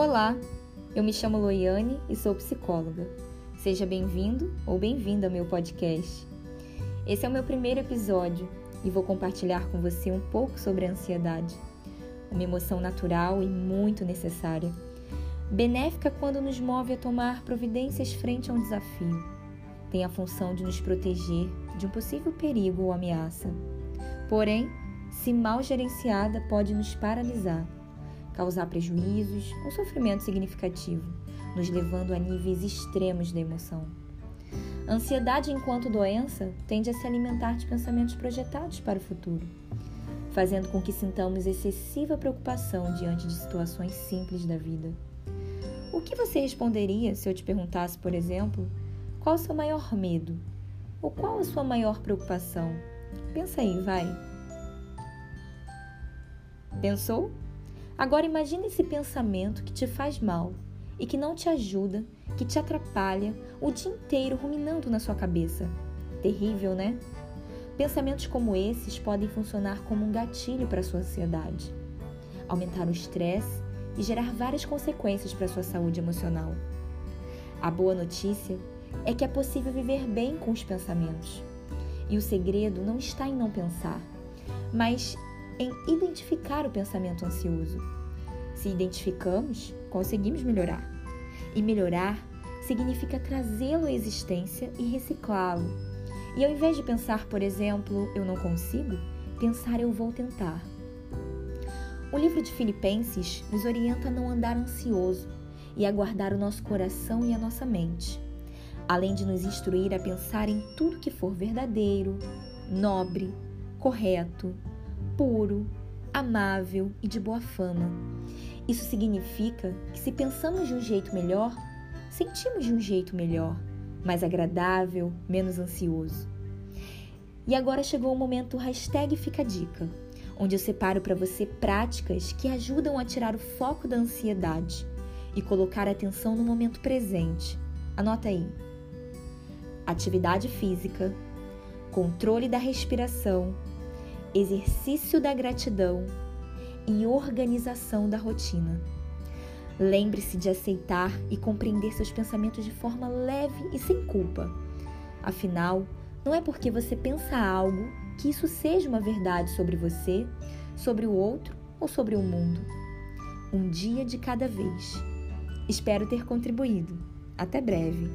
Olá, eu me chamo Loiane e sou psicóloga. Seja bem-vindo ou bem-vinda ao meu podcast. Esse é o meu primeiro episódio e vou compartilhar com você um pouco sobre a ansiedade. Uma emoção natural e muito necessária. Benéfica quando nos move a tomar providências frente a um desafio. Tem a função de nos proteger de um possível perigo ou ameaça. Porém, se mal gerenciada, pode nos paralisar, causar prejuízos ou sofrimento significativo, nos levando a níveis extremos da emoção. A ansiedade, enquanto doença, tende a se alimentar de pensamentos projetados para o futuro, fazendo com que sintamos excessiva preocupação diante de situações simples da vida. O que você responderia se eu te perguntasse, por exemplo, qual o seu maior medo? Ou qual a sua maior preocupação? Pensa aí, vai. Pensou? Agora imagine esse pensamento que te faz mal e que não te ajuda, que te atrapalha o dia inteiro ruminando na sua cabeça. Terrível, né? Pensamentos como esses podem funcionar como um gatilho para a sua ansiedade, aumentar o estresse e gerar várias consequências para a sua saúde emocional. A boa notícia é que é possível viver bem com os pensamentos. E o segredo não está em não pensar, mas em identificar o pensamento ansioso. Se identificamos, conseguimos melhorar. E melhorar significa trazê-lo à existência e reciclá-lo. E ao invés de pensar, por exemplo, eu não consigo, pensar eu vou tentar. O livro de Filipenses nos orienta a não andar ansioso e a guardar o nosso coração e a nossa mente, além de nos instruir a pensar em tudo que for verdadeiro, nobre, correto, puro, amável e de boa fama. Isso significa que se pensamos de um jeito melhor, sentimos de um jeito melhor, mais agradável, menos ansioso. E agora chegou o momento hashtag Fica Dica, onde eu separo para você práticas que ajudam a tirar o foco da ansiedade e colocar atenção no momento presente. Anota aí. Atividade física, controle da respiração, exercício da gratidão e organização da rotina. Lembre-se de aceitar e compreender seus pensamentos de forma leve e sem culpa. Afinal, não é porque você pensa algo que isso seja uma verdade sobre você, sobre o outro ou sobre o mundo. Um dia de cada vez. Espero ter contribuído. Até breve!